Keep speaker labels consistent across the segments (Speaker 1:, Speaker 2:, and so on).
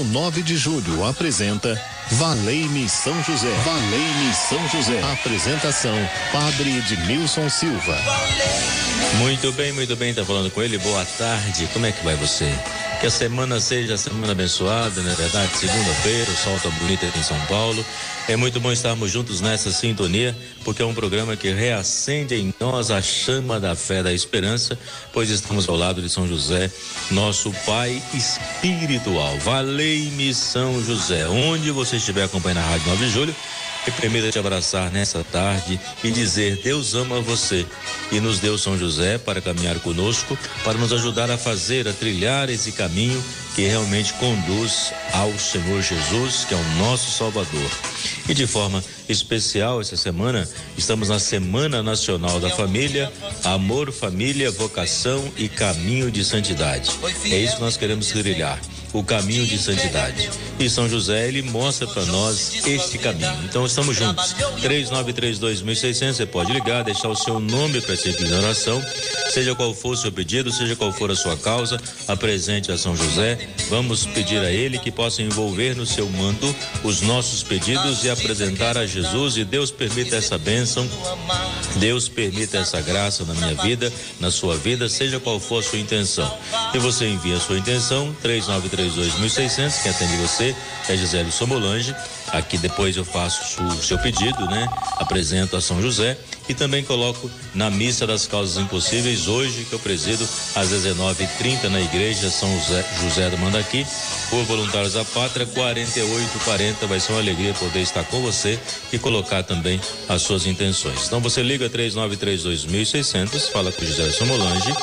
Speaker 1: Rádio 9 de Julho apresenta Valei-me São José. Valei-me São José. Apresentação: Padre Edmilson Silva.
Speaker 2: Muito bem, muito bem, tá falando com ele. Boa tarde. Como é que vai você? Que a semana seja a semana abençoada, não é verdade? Segunda-feira, o sol tá bonito aqui em São Paulo. É muito bom estarmos juntos nessa sintonia, porque é um programa que reacende em nós a chama da fé, da esperança, pois estamos ao lado de São José, nosso Pai espiritual. Valei-me São José. Onde você estiver acompanhando a Rádio 9 de Julho, que permita te abraçar nessa tarde e dizer: Deus ama você e nos deu São José para caminhar conosco, para nos ajudar a fazer, a trilhar esse caminho que realmente conduz ao Senhor Jesus, que é o nosso Salvador. E de forma especial essa semana, estamos na Semana Nacional da Família, Amor, Família, Vocação e Caminho de Santidade. É isso que nós queremos trilhar o caminho de santidade. E São José, ele mostra para nós este caminho. Então estamos juntos. 3932.600, você pode ligar, deixar o seu nome para ser pedido oração, seja qual for o seu pedido, seja qual for a sua causa, apresente a São José. Vamos pedir a ele que possa envolver no seu manto os nossos pedidos e apresentar a Jesus e Deus permita essa bênção. Deus permita essa graça na minha vida, na sua vida, seja qual for a sua intenção. E você envia a sua intenção, 3932.600, quem atende você é Gisele Somolange. Aqui depois eu faço o seu pedido, né? Apresento a São José e também coloco na missa das causas impossíveis hoje que eu presido às 19:30 na igreja São José, José do Mandaqui, por Voluntários da Pátria 4840. Vai ser uma alegria poder estar com você e colocar também as suas intenções. Então você liga 3932.600, fala com José Somolange,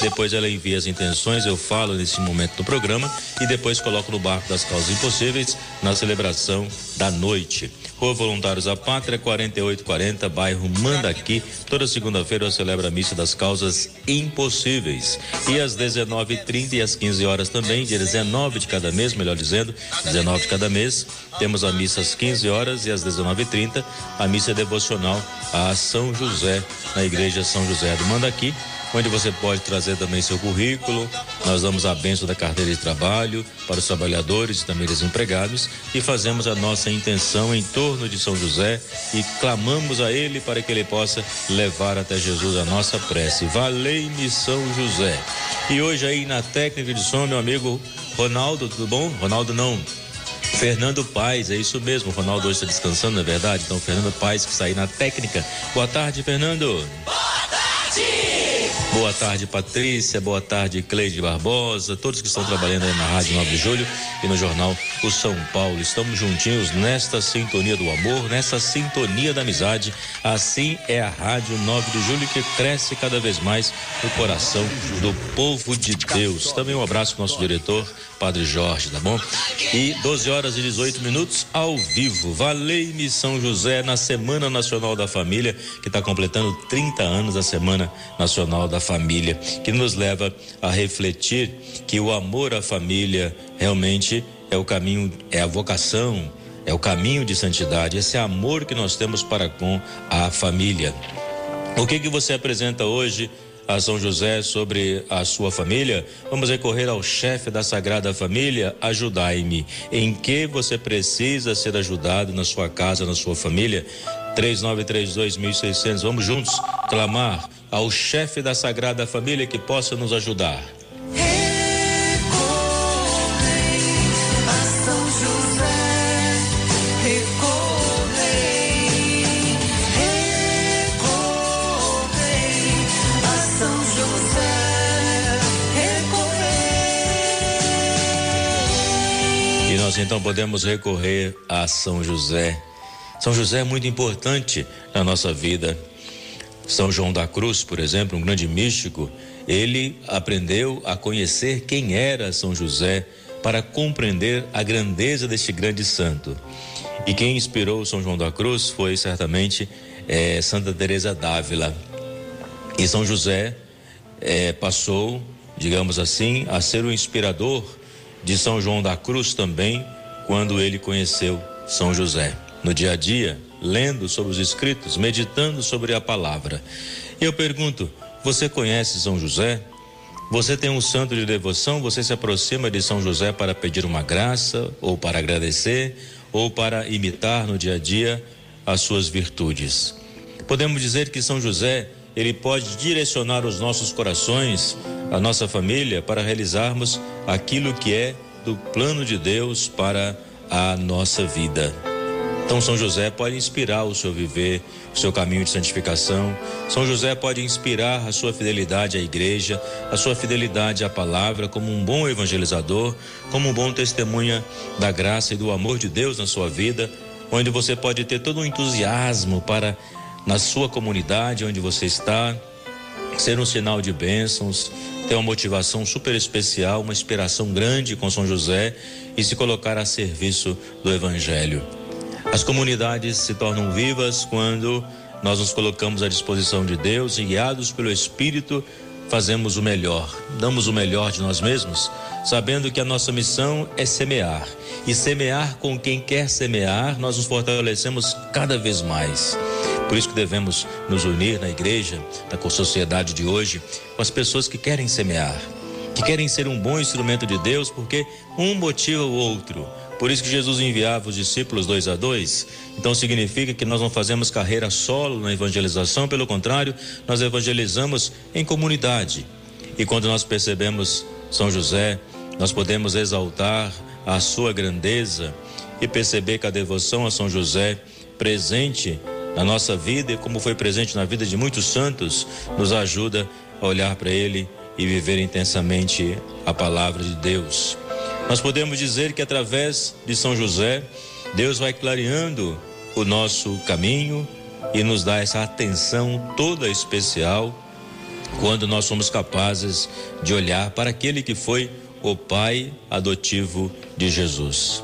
Speaker 2: depois ela envia as intenções, eu falo nesse momento do programa e depois coloco no barco das causas impossíveis na celebração da noite. Rua Voluntários da Pátria, 4840, bairro Mandaqui. Toda segunda-feira eu celebro a missa das causas impossíveis. E às 19h30 e às 15 horas também, dia 19 de cada mês, melhor dizendo, 19 de cada mês, temos a missa às 15 horas e às 19h30, a missa devocional a São José, na igreja São José do Mandaqui onde você pode trazer também seu currículo. Nós damos a benção da carteira de trabalho para os trabalhadores e também desempregados e fazemos a nossa intenção em torno de São José e clamamos a ele para que ele possa levar até Jesus a nossa prece. Valei-me São José. E hoje aí na técnica de som, meu amigo Ronaldo, tudo bom? Ronaldo não. Fernando Paz, é isso mesmo. Ronaldo hoje está descansando, não é verdade? Então, Fernando Paz que está aí na técnica. Boa tarde, Fernando.
Speaker 3: Boa!
Speaker 2: Boa tarde, Patrícia. Boa tarde, Cleide Barbosa. Todos que estão trabalhando aí na Rádio 9 de Julho e no Jornal O São Paulo. Estamos juntinhos nesta sintonia do amor, nessa sintonia da amizade. Assim é a Rádio 9 de Julho que cresce cada vez mais no coração do povo de Deus. Também um abraço para o nosso diretor, Padre Jorge, tá bom? E 12 horas e 18 minutos ao vivo. Valei-me São José na Semana Nacional da Família, que está completando 30 anos a Semana Nacional da Família, que nos leva a refletir que o amor à família realmente é o caminho, é a vocação, é o caminho de santidade, esse amor que nós temos para com a família. O que que você apresenta hoje a São José sobre a sua família, vamos recorrer ao chefe da Sagrada Família, ajudai-me. Em que você precisa ser ajudado na sua casa, na sua família? 3932.600. Vamos juntos clamar ao chefe da Sagrada Família que possa nos ajudar. Então podemos recorrer a São José. São José é muito importante na nossa vida. São João da Cruz, por exemplo, um grande místico, ele aprendeu a conhecer quem era São José para compreender a grandeza deste grande santo. E quem inspirou São João da Cruz foi certamente é, Santa Teresa d'Ávila. E São José é, passou, digamos assim, a ser o inspirador de São João da Cruz também, quando ele conheceu São José. No dia a dia, lendo sobre os escritos, meditando sobre a palavra. Eu pergunto: você conhece São José? Você tem um santo de devoção, você se aproxima de São José para pedir uma graça, ou para agradecer, ou para imitar no dia a dia as suas virtudes. Podemos dizer que São José, ele pode direcionar os nossos corações, a nossa família, para realizarmos aquilo que é do plano de Deus para a nossa vida. Então, São José pode inspirar o seu viver, o seu caminho de santificação. São José pode inspirar a sua fidelidade à igreja, a sua fidelidade à palavra, como um bom evangelizador, como um bom testemunha da graça e do amor de Deus na sua vida, onde você pode ter todo um entusiasmo para, na sua comunidade, onde você está, ser um sinal de bênçãos, ter uma motivação super especial, uma inspiração grande com São José e se colocar a serviço do Evangelho. As comunidades se tornam vivas quando nós nos colocamos à disposição de Deus e guiados pelo Espírito fazemos o melhor, damos o melhor de nós mesmos, sabendo que a nossa missão é semear. E semear com quem quer semear, nós nos fortalecemos cada vez mais. Por isso que devemos nos unir na igreja, na sociedade de hoje, com as pessoas que querem semear, que querem ser um bom instrumento de Deus, porque um motiva o outro. Por isso que Jesus enviava os discípulos dois a dois. Então significa que nós não fazemos carreira solo na evangelização, pelo contrário, nós evangelizamos em comunidade. E quando nós percebemos São José, nós podemos exaltar a sua grandeza e perceber que a devoção a São José, presente na nossa vida e como foi presente na vida de muitos santos, nos ajuda a olhar para ele e viver intensamente a palavra de Deus. Nós podemos dizer que através de São José, Deus vai clareando o nosso caminho e nos dá essa atenção toda especial quando nós somos capazes de olhar para aquele que foi o pai adotivo de Jesus.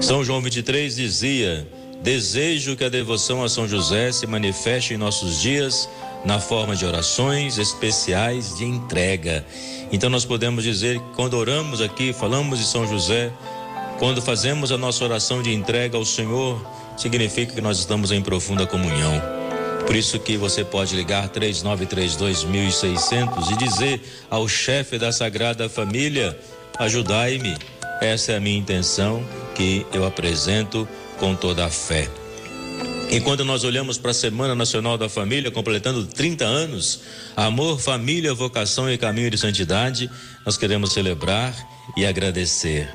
Speaker 2: São João 23 dizia: Desejo que a devoção a São José se manifeste em nossos dias na forma de orações especiais de entrega. Então nós podemos dizer que quando oramos aqui, falamos de São José, quando fazemos a nossa oração de entrega ao Senhor, significa que nós estamos em profunda comunhão. Por isso que você pode ligar 3932.600 e dizer ao chefe da Sagrada Família: ajudai-me. Essa é a minha intenção que eu apresento com toda a fé. E quando nós olhamos para a Semana Nacional da Família, completando 30 anos, amor, família, vocação e caminho de santidade, nós queremos celebrar e agradecer.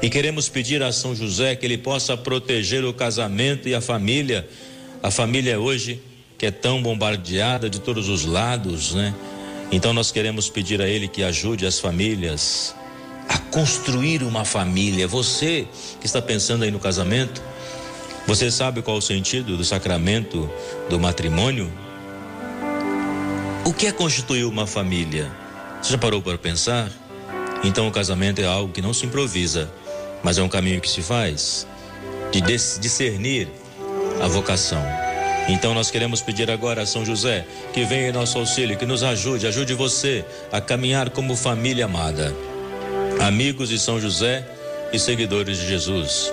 Speaker 2: E queremos pedir a São José que ele possa proteger o casamento e a família. A família hoje que é tão bombardeada de todos os lados, né? Então nós queremos pedir a ele que ajude as famílias a construir uma família. Você que está pensando aí no casamento, você sabe qual o sentido do sacramento do matrimônio? O que é constituir uma família? Você já parou para pensar? Então o casamento é algo que não se improvisa, mas é um caminho que se faz de discernir a vocação. Então nós queremos pedir agora a São José que venha em nosso auxílio, que nos ajude, ajude você a caminhar como família amada. Amigos de São José e seguidores de Jesus.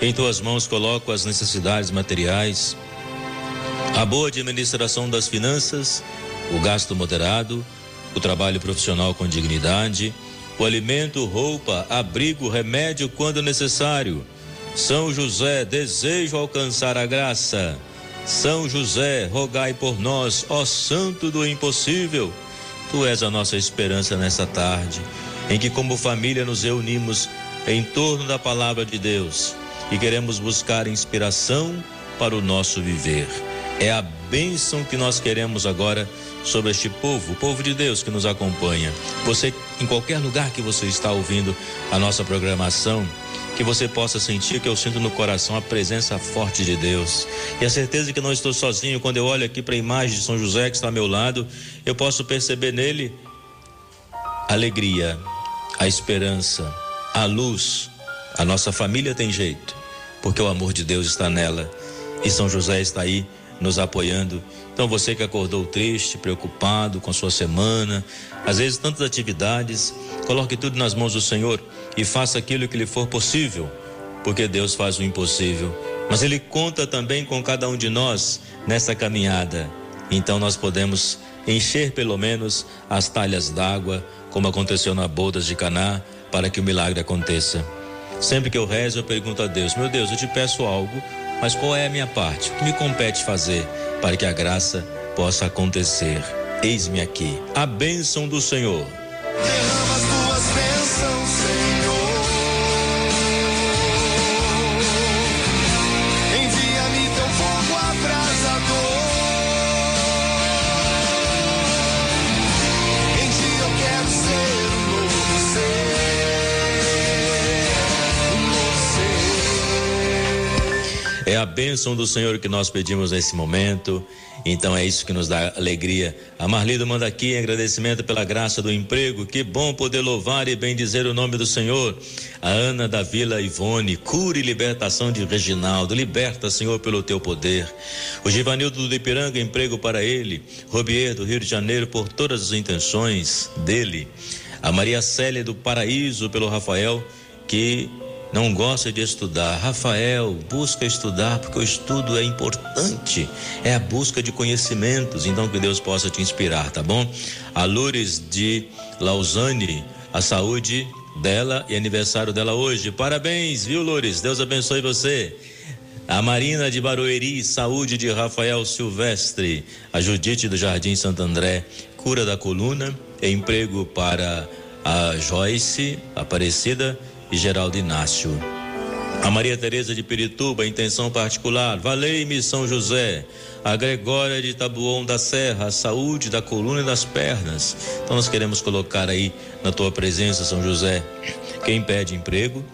Speaker 2: Em tuas mãos coloco as necessidades materiais, a boa administração das finanças, o gasto moderado, o trabalho profissional com dignidade, o alimento, roupa, abrigo, remédio quando necessário. São José, desejo alcançar a graça. São José, rogai por nós, ó Santo do impossível. Tu és a nossa esperança nessa tarde em que, como família, nos reunimos em torno da palavra de Deus e queremos buscar inspiração para o nosso viver. É a bênção que nós queremos agora sobre este povo, o povo de Deus que nos acompanha. Você, em qualquer lugar que você está ouvindo a nossa programação, que você possa sentir que eu sinto no coração a presença forte de Deus. E a certeza que não estou sozinho, quando eu olho aqui para a imagem de São José que está ao meu lado, eu posso perceber nele alegria, a esperança, a luz. A nossa família tem jeito, porque o amor de Deus está nela. E São José está aí nos apoiando. Então você que acordou triste, preocupado com sua semana, às vezes tantas atividades, coloque tudo nas mãos do Senhor e faça aquilo que lhe for possível, porque Deus faz o impossível. Mas ele conta também com cada um de nós nessa caminhada. Então nós podemos encher pelo menos as talhas d'água, como aconteceu na bodas de Caná, para que o milagre aconteça. Sempre que eu rezo, eu pergunto a Deus: Meu Deus, eu te peço algo, mas qual é a minha parte? O que me compete fazer para que a graça possa acontecer? Eis-me aqui. A bênção do Senhor. A bênção do Senhor que nós pedimos nesse momento. Então é isso que nos dá alegria. A Marlido manda aqui em agradecimento pela graça do emprego. Que bom poder louvar e bendizer o nome do Senhor. A Ana da Vila Ivone, cura e libertação de Reginaldo. Liberta, Senhor, pelo teu poder. O Givanildo do Ipiranga, emprego para ele. Robier do Rio de Janeiro, por todas as intenções dele. A Maria Célia do Paraíso, pelo Rafael, que não gosta de estudar. Rafael, busca estudar, porque o estudo é importante. É a busca de conhecimentos. Então, que Deus possa te inspirar, tá bom? A Loures de Lausanne, a saúde dela e aniversário dela hoje. Parabéns, viu, Loures? Deus abençoe você. A Marina de Barueri, saúde de Rafael Silvestre. A Judite do Jardim Santo André, cura da coluna. Emprego para a Joyce Aparecida e Geraldo Inácio. A Maria Tereza de Pirituba, intenção particular, Valei-me São José. A Gregória de Tabuão da Serra, saúde da coluna e das pernas. Então nós queremos colocar aí na tua presença, São José, quem pede emprego,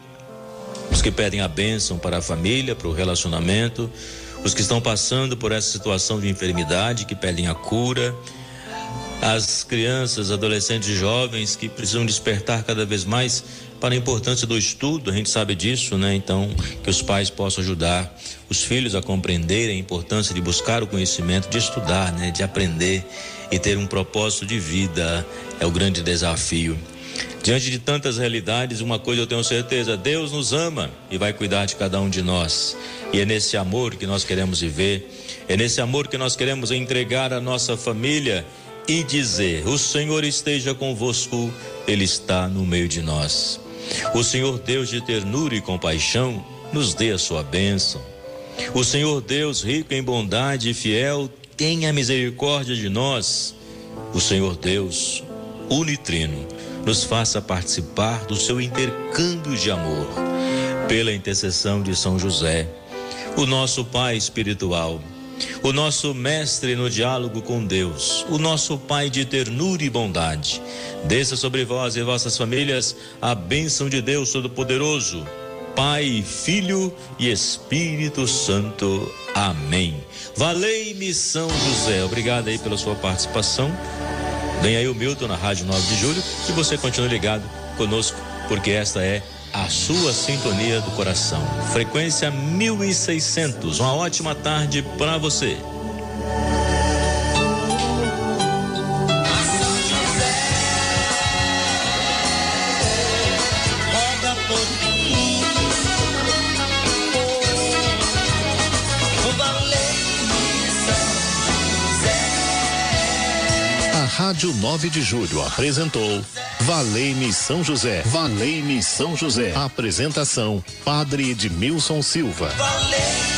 Speaker 2: os que pedem a bênção para a família, para o relacionamento, os que estão passando por essa situação de enfermidade, que pedem a cura, as crianças, adolescentes e jovens que precisam despertar cada vez mais para a importância do estudo, a gente sabe disso, né? Então, que os pais possam ajudar os filhos a compreenderem a importância de buscar o conhecimento, de estudar, né? De aprender e ter um propósito de vida é o grande desafio. Diante de tantas realidades, uma coisa eu tenho certeza: Deus nos ama e vai cuidar de cada um de nós. E é nesse amor que nós queremos viver, é nesse amor que nós queremos entregar a nossa família e dizer: O Senhor esteja convosco, Ele está no meio de nós. O Senhor Deus de ternura e compaixão, nos dê a sua bênção. O Senhor Deus, rico em bondade e fiel, tenha misericórdia de nós. O Senhor Deus, unitrino, nos faça participar do seu intercâmbio de amor. Pela intercessão de São José, o nosso Pai espiritual o nosso mestre no diálogo com Deus, o nosso Pai de ternura e bondade. Desça sobre vós e vossas famílias a bênção de Deus Todo-Poderoso, Pai, Filho e Espírito Santo. Amém. Valei-me São José. Obrigado aí pela sua participação. Vem aí o Milton na Rádio 9 de Julho e você continua ligado conosco, porque esta é a sua sintonia do coração. Frequência 1600. Uma ótima tarde para você.
Speaker 1: A Rádio 9 de Julho apresentou Valei-me São José. Valei-me São José. Apresentação: Padre Edmilson Silva.
Speaker 3: Valei-me